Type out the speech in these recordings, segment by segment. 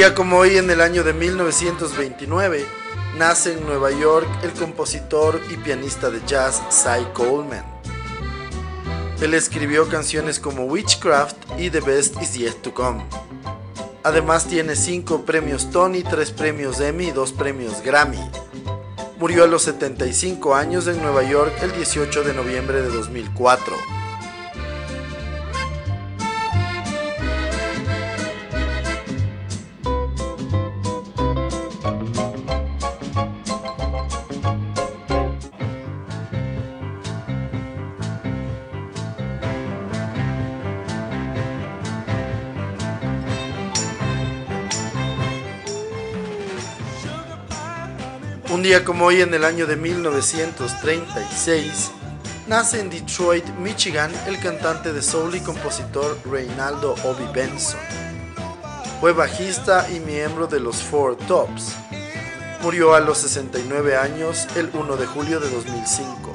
Día como hoy, en el año de 1929, nace en Nueva York el compositor y pianista de jazz Cy Coleman. Él escribió canciones como Witchcraft y The Best Is Yet to Come. Además tiene cinco premios Tony, tres premios Emmy y dos premios Grammy. Murió a los 75 años en Nueva York el 18 de noviembre de 2004. Un día como hoy en el año de 1936, nace en Detroit, Michigan, el cantante de soul y compositor Reynaldo Obi Benson. Fue bajista y miembro de los Four Tops. Murió a los 69 años el 1 de julio de 2005.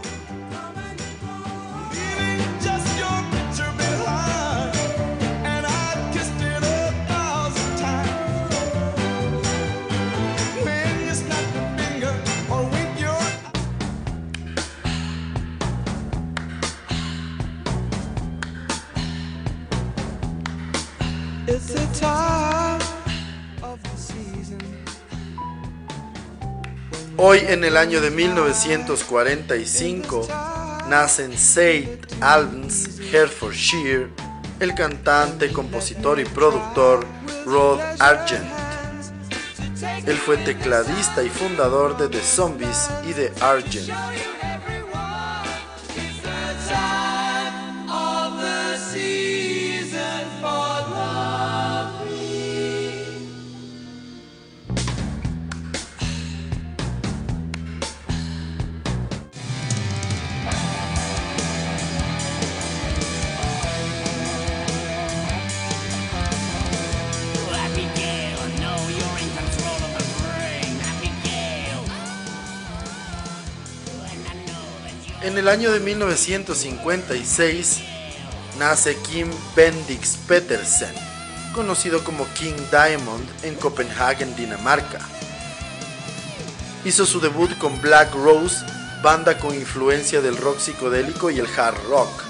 Hoy en el año de 1945 nace en St. Albans, Hertfordshire, el cantante, compositor y productor Rod Argent. Él fue tecladista y fundador de The Zombies y de Argent. En el año de 1956 nace Kim Bendix Petersen, conocido como King Diamond en Copenhagen, Dinamarca. Hizo su debut con Black Rose, banda con influencia del rock psicodélico y el hard rock.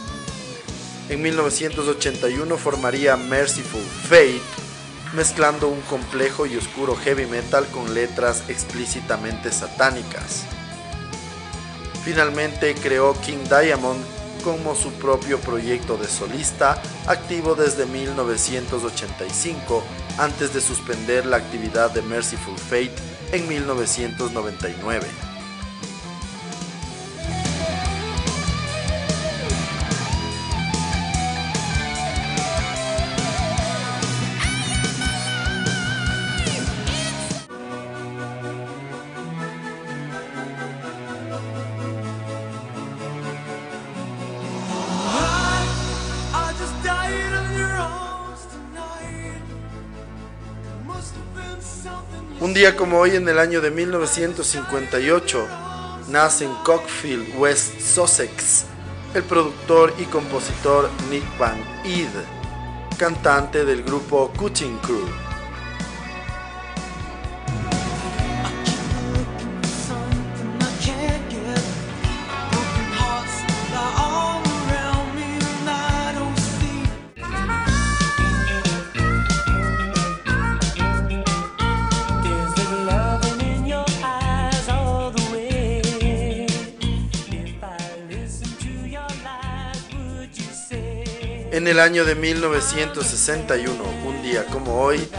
En 1981 formaría Merciful Fate, mezclando un complejo y oscuro heavy metal con letras explícitamente satánicas. Finalmente creó King Diamond como su propio proyecto de solista, activo desde 1985, antes de suspender la actividad de Merciful Fate en 1999. Día como hoy en el año de 1958 nace en Cockfield, West Sussex, el productor y compositor Nick Van Eed, cantante del grupo Cutting Crew. En el año de 1961, un día como hoy,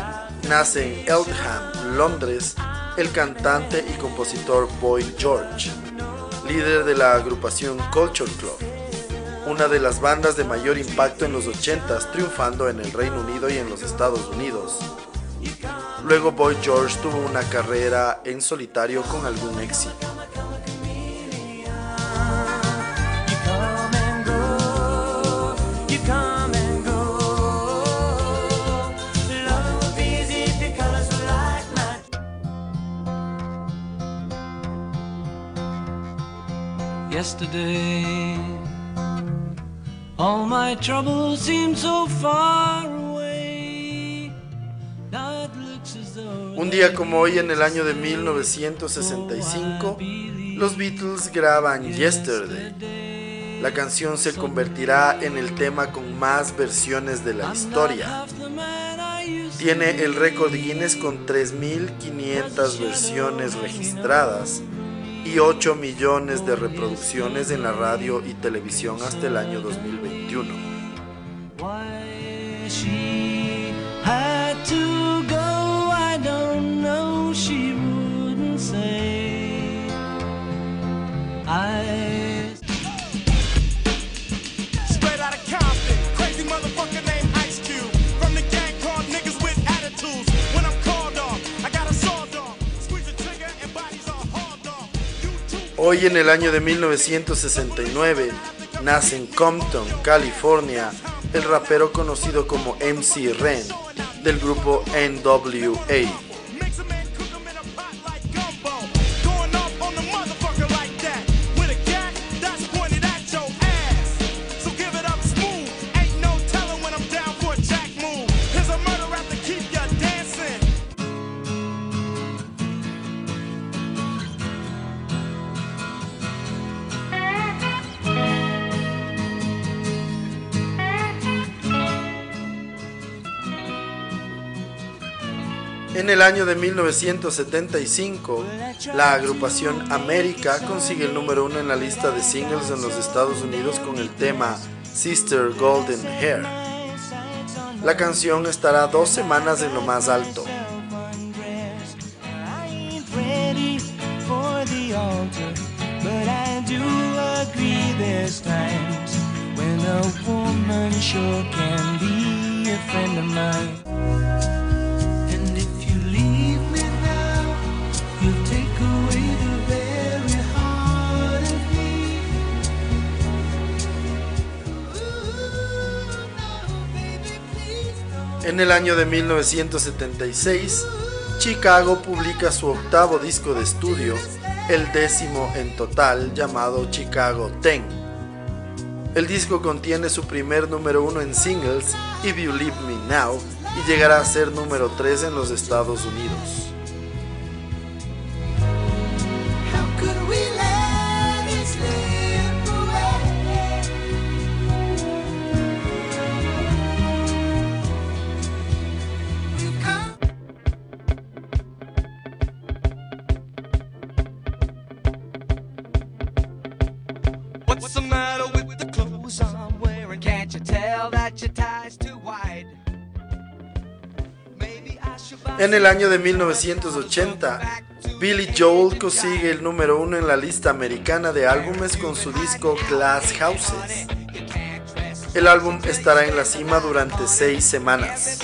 nace en Eltham, Londres, el cantante y compositor Boy George, líder de la agrupación Culture Club, una de las bandas de mayor impacto en los 80s, triunfando en el Reino Unido y en los Estados Unidos. Luego Boy George tuvo una carrera en solitario con algún éxito. Yesterday, all my troubles seem so far away. Un día como hoy en el año de 1965, los Beatles graban Yesterday. La canción se convertirá en el tema con más versiones de la historia. Tiene el récord Guinness con 3.500 versiones registradas y 8 millones de reproducciones en la radio y televisión hasta el año 2021. Hoy en el año de 1969 nace en Compton, California, el rapero conocido como MC Ren del grupo NWA. El año de 1975, la agrupación América consigue el número uno en la lista de singles en los Estados Unidos con el tema Sister Golden Hair. La canción estará dos semanas en lo más alto. En el año de 1976, Chicago publica su octavo disco de estudio, el décimo en total, llamado Chicago Ten. El disco contiene su primer número uno en singles, If You Leave Me Now, y llegará a ser número 3 en los Estados Unidos. En el año de 1980, Billy Joel consigue el número uno en la lista americana de álbumes con su disco Glass Houses. El álbum estará en la cima durante seis semanas.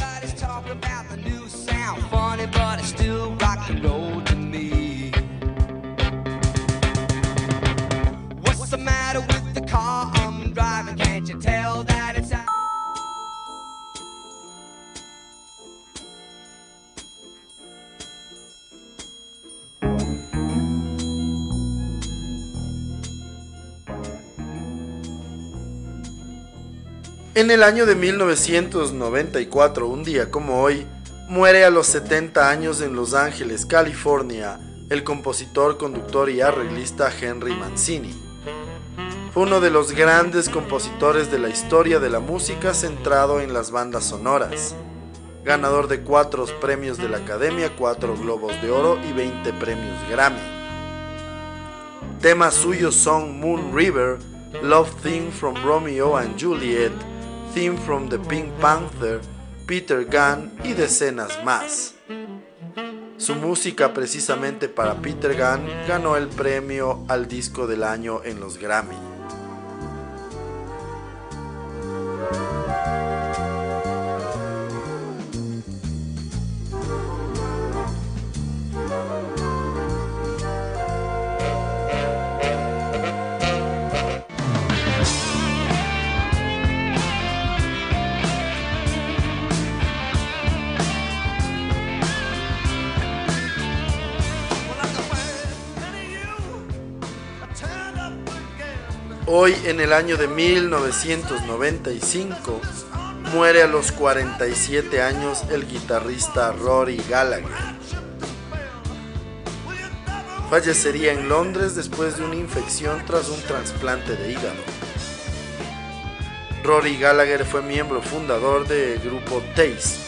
En el año de 1994, un día como hoy, muere a los 70 años en Los Ángeles, California, el compositor, conductor y arreglista Henry Mancini. Fue uno de los grandes compositores de la historia de la música centrado en las bandas sonoras. Ganador de cuatro premios de la Academia, cuatro Globos de Oro y 20 premios Grammy. Temas suyos son Moon River, Love Theme from Romeo and Juliet, Theme from the Pink Panther, Peter Gunn y decenas más. Su música precisamente para Peter Gunn ganó el premio al disco del año en los Grammy. Hoy, en el año de 1995, muere a los 47 años el guitarrista Rory Gallagher. Fallecería en Londres después de una infección tras un trasplante de hígado. Rory Gallagher fue miembro fundador del grupo Taste.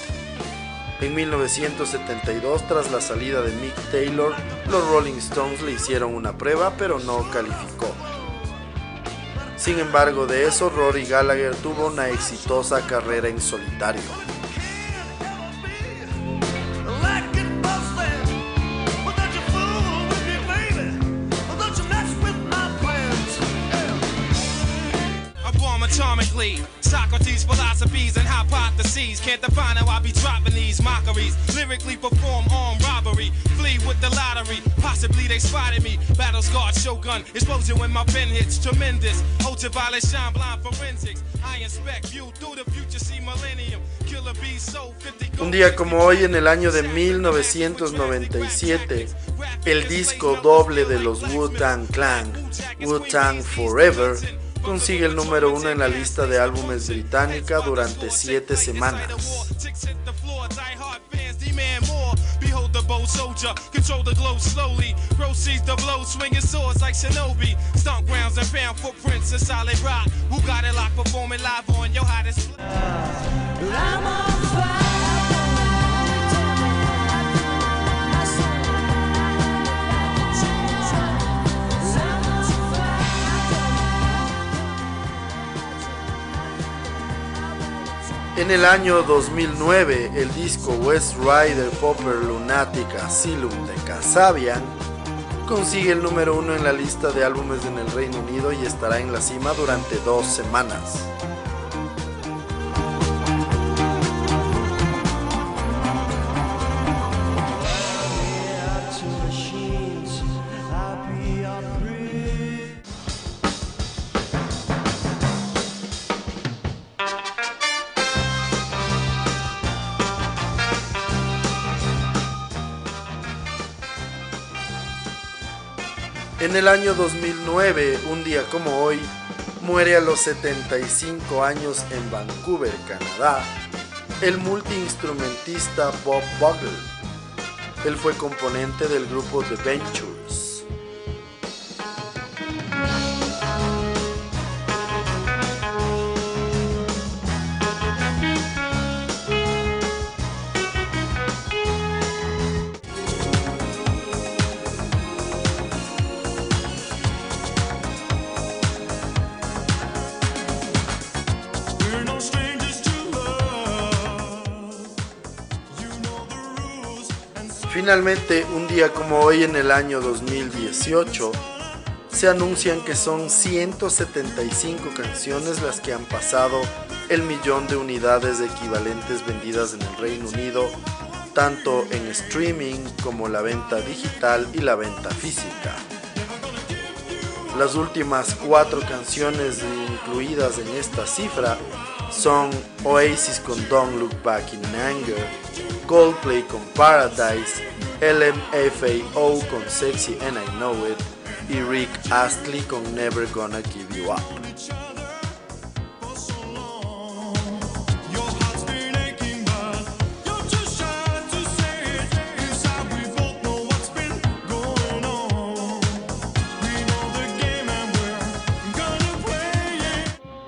En 1972, tras la salida de Mick Taylor, los Rolling Stones le hicieron una prueba, pero no calificó. Sin embargo, de eso Rory Gallagher tuvo una exitosa carrera en solitario. Socrates' philosophies and hypotheses can't define how I be dropping these mockeries. Lyrically perform armed robbery, flee with the lottery. Possibly they spotted me. Battle scarred shogun, explosion when my pen hits. Tremendous, ultraviolet shine blind forensics. I inspect view through the future, see millennium. Killer bees so 50 Un día como hoy, en el año de 1997, el disco doble de los Wu-Tang Clan, Wu-Tang Forever, consigue el número uno en la lista de álbumes británica durante siete semanas. En el año 2009, el disco West Rider Popper Lunatic Asylum de Kasabian consigue el número uno en la lista de álbumes en el Reino Unido y estará en la cima durante dos semanas. En el año 2009, un día como hoy, muere a los 75 años en Vancouver, Canadá, el multiinstrumentista Bob Bugle. Él fue componente del grupo The Ventures. Finalmente, un día como hoy en el año 2018, se anuncian que son 175 canciones las que han pasado el millón de unidades equivalentes vendidas en el Reino Unido, tanto en streaming como la venta digital y la venta física. Las últimas cuatro canciones incluidas en esta cifra son Oasis con Don't Look Back in Anger, Coldplay con Paradise, LMFAO con Sexy and I Know It y Rick Astley con Never Gonna Give You Up.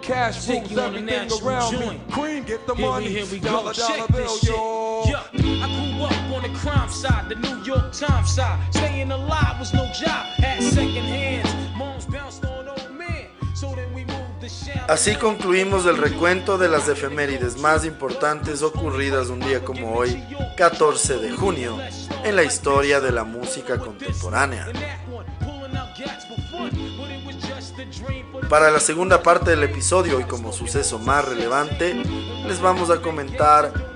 Cash everything around me. Queen, get the here money. We, here we go. Dollar, dollar Check bill, this shit. Yo. Yeah, I grew up on the crime side, the New York Times side. Staying alive was no job. Had second hands. Moms bounced on old men. So then we moved the shell. Así concluimos el recuento de las efemérides más importantes ocurridas un día como hoy, 14 de junio, en la historia de la música contemporánea. Para la segunda parte del episodio y como suceso más relevante, les vamos a comentar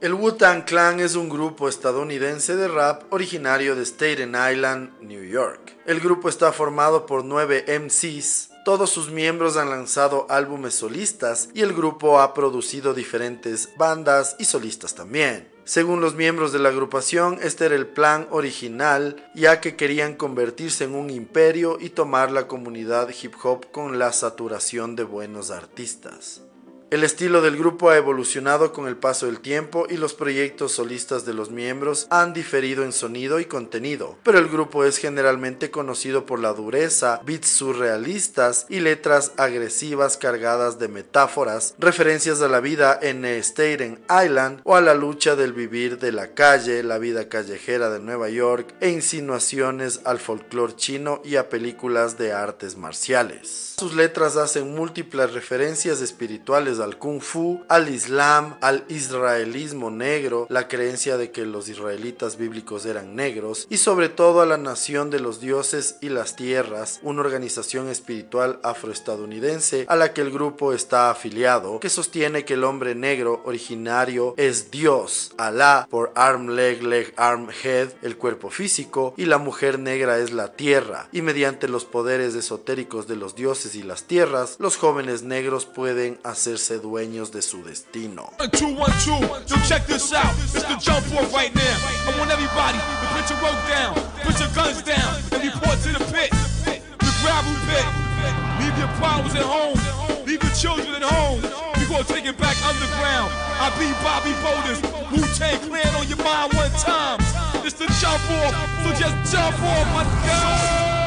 El Wu-Tang Clan es un grupo estadounidense de rap originario de Staten Island, New York. El grupo está formado por nueve MCs. Todos sus miembros han lanzado álbumes solistas y el grupo ha producido diferentes bandas y solistas también. Según los miembros de la agrupación, este era el plan original, ya que querían convertirse en un imperio y tomar la comunidad hip hop con la saturación de buenos artistas. El estilo del grupo ha evolucionado con el paso del tiempo y los proyectos solistas de los miembros han diferido en sonido y contenido, pero el grupo es generalmente conocido por la dureza, beats surrealistas y letras agresivas cargadas de metáforas, referencias a la vida en Staten Island o a la lucha del vivir de la calle, la vida callejera de Nueva York e insinuaciones al folclore chino y a películas de artes marciales. Sus letras hacen múltiples referencias espirituales al kung fu, al islam, al israelismo negro, la creencia de que los israelitas bíblicos eran negros y sobre todo a la nación de los dioses y las tierras, una organización espiritual afroestadounidense a la que el grupo está afiliado, que sostiene que el hombre negro originario es Dios, Alá por arm leg leg arm head, el cuerpo físico, y la mujer negra es la tierra, y mediante los poderes esotéricos de los dioses y las tierras, los jóvenes negros pueden hacerse hacerse dueños de su destino. Leave your problems at home. Leave your children at home. We gonna take it back underground. I be Bobby Boulders. Wu Tang Clan on your mind one time. It's the jump off, so just jump off, my God.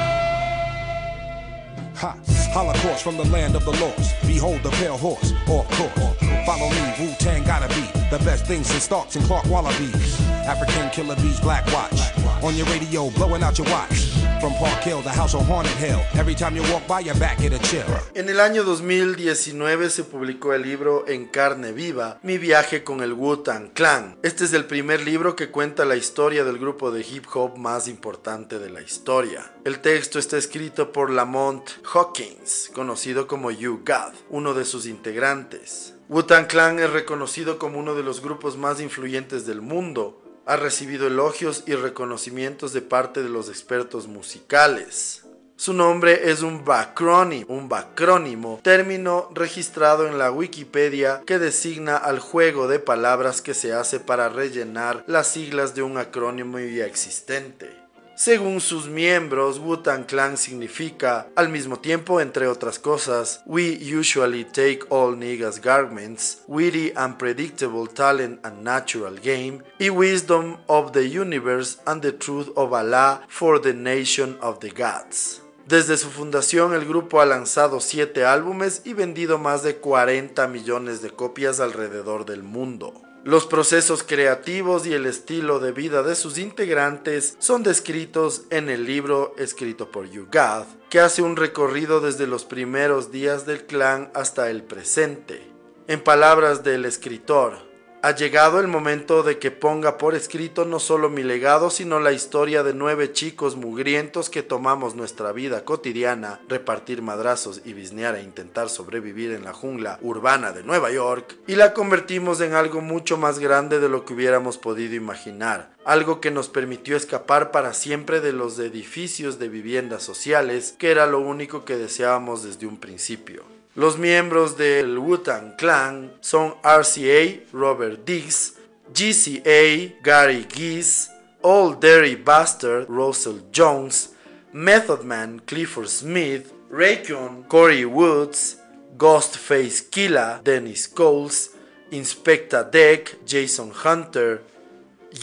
Holocaust from the land of the lost. Behold the pale horse, off course. Follow me, Wu Tang gotta be the best thing since Starks and Clark Wallabies. African killer bees, black watch. On your radio, blowing out your watch. From Park Hill, house hill. Every time you walk by, your back get a chill. En el año 2019 se publicó el libro En carne viva, Mi viaje con el Wu-Tang Clan. Este es el primer libro que cuenta la historia del grupo de hip hop más importante de la historia. El texto está escrito por Lamont Hawkins, conocido como You God, uno de sus integrantes. Wu-Tang Clan es reconocido como uno de los grupos más influyentes del mundo. Ha recibido elogios y reconocimientos de parte de los expertos musicales. Su nombre es un bacrónimo, un término registrado en la Wikipedia que designa al juego de palabras que se hace para rellenar las siglas de un acrónimo ya existente. Según sus miembros, Wu-Tang Clan significa, al mismo tiempo, entre otras cosas, We usually take all niggas garments, witty and predictable talent and natural game, y wisdom of the universe and the truth of Allah for the nation of the gods. Desde su fundación, el grupo ha lanzado 7 álbumes y vendido más de 40 millones de copias alrededor del mundo. Los procesos creativos y el estilo de vida de sus integrantes son descritos en el libro escrito por Yugad, que hace un recorrido desde los primeros días del clan hasta el presente. En palabras del escritor, ha llegado el momento de que ponga por escrito no solo mi legado, sino la historia de nueve chicos mugrientos que tomamos nuestra vida cotidiana, repartir madrazos y bisnear e intentar sobrevivir en la jungla urbana de Nueva York, y la convertimos en algo mucho más grande de lo que hubiéramos podido imaginar. Algo que nos permitió escapar para siempre de los edificios de viviendas sociales, que era lo único que deseábamos desde un principio. Los miembros del Wu-Tang Clan son RCA, Robert Diggs, GCA, Gary Geese, Old Derry Bastard, Russell Jones, Method Man, Clifford Smith, Raycon, Corey Woods, Ghostface Killa, Dennis Coles, Inspector Deck, Jason Hunter,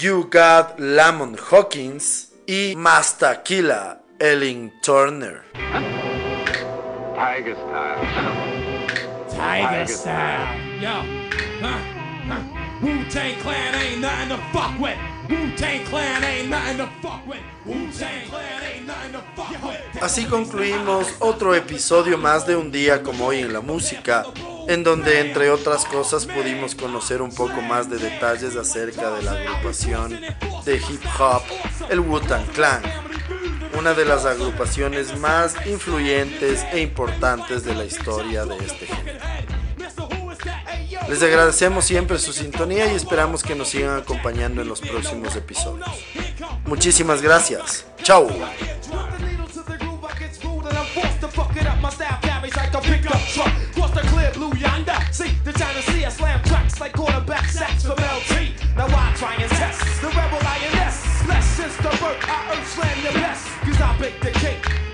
You Got Lamont Hawkins y Master Killa, Ellen Turner. Tiger style. Tiger style. Yo, huh, huh. Clan ain't nothing to fuck with. Wu Tang Clan ain't nothing to fuck with. Wu Tang Clan ain't nothing to fuck with. Así concluimos otro episodio más de un día como hoy en la música, en donde entre otras cosas pudimos conocer un poco más de detalles acerca de la agrupación de hip hop, el Wu-Tang Clan, una de las agrupaciones más influyentes e importantes de la historia de este género. Les agradecemos siempre su sintonía y esperamos que nos sigan acompañando en los próximos episodios. Muchísimas gracias. Chao. Since the birth, I earth slam your best. Cause I bake the cake.